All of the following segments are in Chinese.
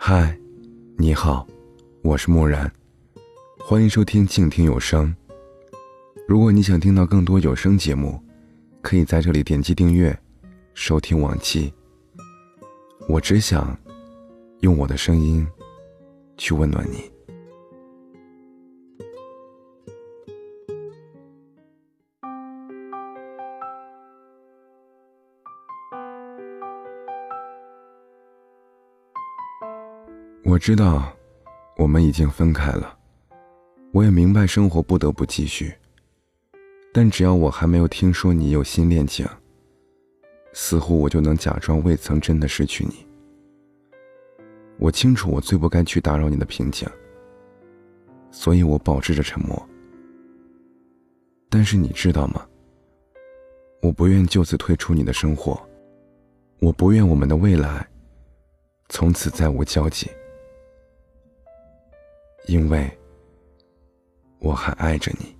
嗨，你好，我是木然，欢迎收听静听有声。如果你想听到更多有声节目，可以在这里点击订阅，收听往期。我只想用我的声音去温暖你。我知道，我们已经分开了。我也明白生活不得不继续。但只要我还没有听说你有新恋情，似乎我就能假装未曾真的失去你。我清楚我最不该去打扰你的平静，所以我保持着沉默。但是你知道吗？我不愿就此退出你的生活，我不愿我们的未来从此再无交集。因为我还爱着你。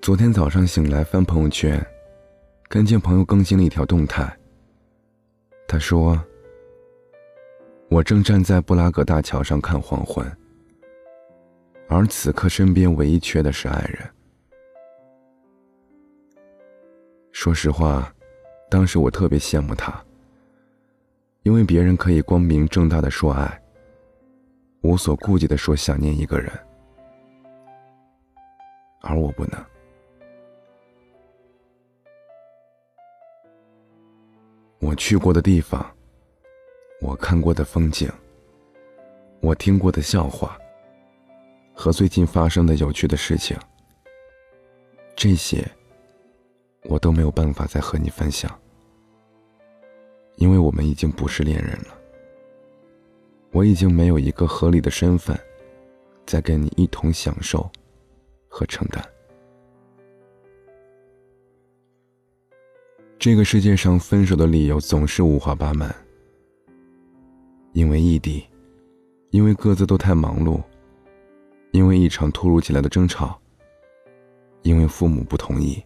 昨天早上醒来翻朋友圈，看见朋友更新了一条动态。他说：“我正站在布拉格大桥上看黄昏，而此刻身边唯一缺的是爱人。”说实话，当时我特别羡慕他。因为别人可以光明正大的说爱，无所顾忌的说想念一个人，而我不能。我去过的地方，我看过的风景，我听过的笑话，和最近发生的有趣的事情，这些我都没有办法再和你分享。因为我们已经不是恋人了，我已经没有一个合理的身份，在跟你一同享受和承担。这个世界上分手的理由总是五花八门，因为异地，因为各自都太忙碌，因为一场突如其来的争吵，因为父母不同意，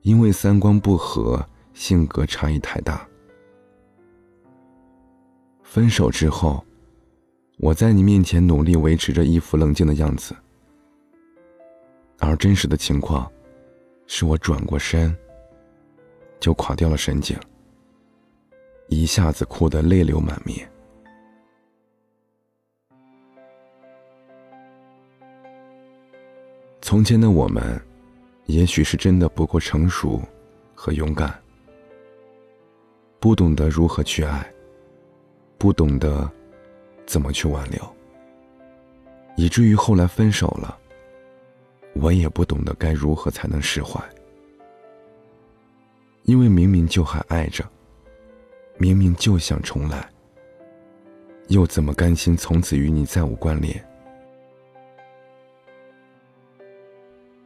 因为三观不合，性格差异太大。分手之后，我在你面前努力维持着一副冷静的样子，而真实的情况，是我转过身，就垮掉了神经，一下子哭得泪流满面。从前的我们，也许是真的不够成熟和勇敢，不懂得如何去爱。不懂得怎么去挽留，以至于后来分手了，我也不懂得该如何才能释怀。因为明明就还爱着，明明就想重来，又怎么甘心从此与你再无关联？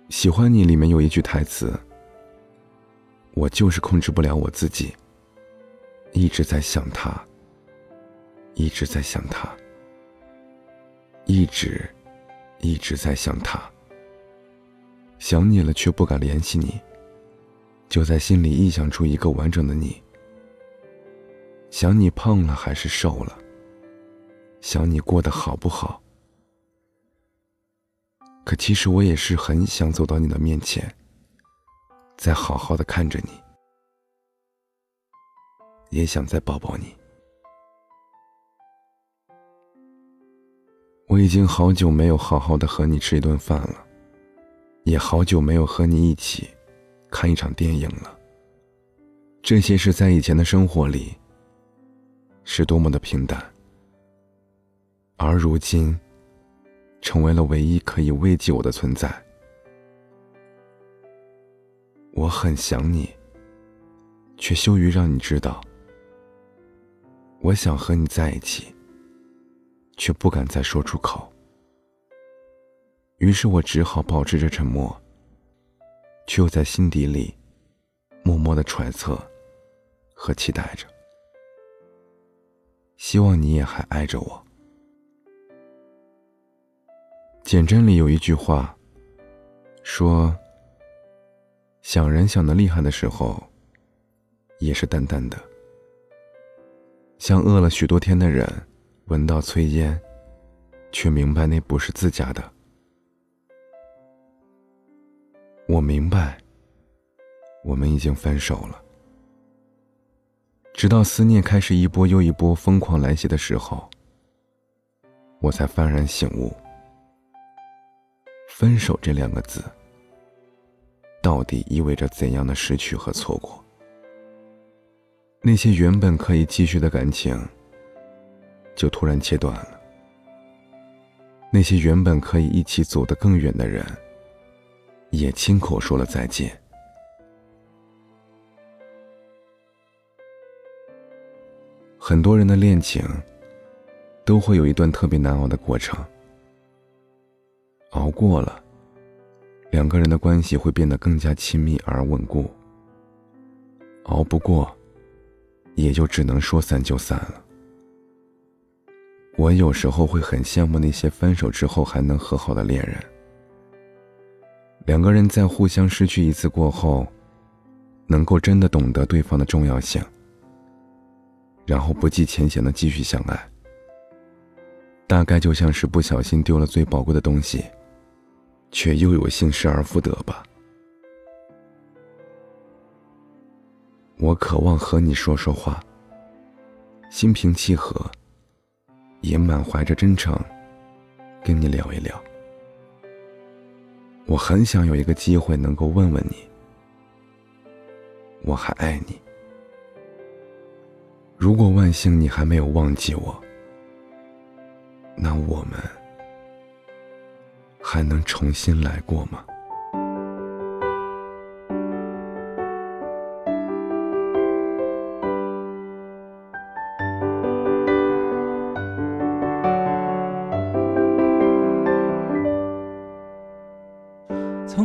喜欢你里面有一句台词：“我就是控制不了我自己，一直在想他。”一直在想他，一直，一直在想他。想你了却不敢联系你，就在心里臆想出一个完整的你。想你胖了还是瘦了，想你过得好不好。可其实我也是很想走到你的面前，再好好的看着你，也想再抱抱你。我已经好久没有好好的和你吃一顿饭了，也好久没有和你一起看一场电影了。这些是在以前的生活里，是多么的平淡，而如今，成为了唯一可以慰藉我的存在。我很想你，却羞于让你知道，我想和你在一起。却不敢再说出口，于是我只好保持着沉默，却又在心底里默默的揣测和期待着，希望你也还爱着我。简真里有一句话说：“想人想的厉害的时候，也是淡淡的，像饿了许多天的人，闻到炊烟，却明白那不是自家的。我明白，我们已经分手了。直到思念开始一波又一波疯狂来袭的时候，我才幡然醒悟：分手这两个字，到底意味着怎样的失去和错过？那些原本可以继续的感情，就突然切断了；那些原本可以一起走得更远的人，也亲口说了再见。很多人的恋情，都会有一段特别难熬的过程。熬过了，两个人的关系会变得更加亲密而稳固；熬不过，也就只能说散就散了。我有时候会很羡慕那些分手之后还能和好的恋人。两个人在互相失去一次过后，能够真的懂得对方的重要性，然后不计前嫌的继续相爱。大概就像是不小心丢了最宝贵的东西，却又有幸失而复得吧。我渴望和你说说话，心平气和，也满怀着真诚，跟你聊一聊。我很想有一个机会能够问问你，我还爱你。如果万幸你还没有忘记我，那我们还能重新来过吗？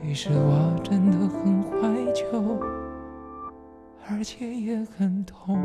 其实我真的很怀旧，而且也很痛。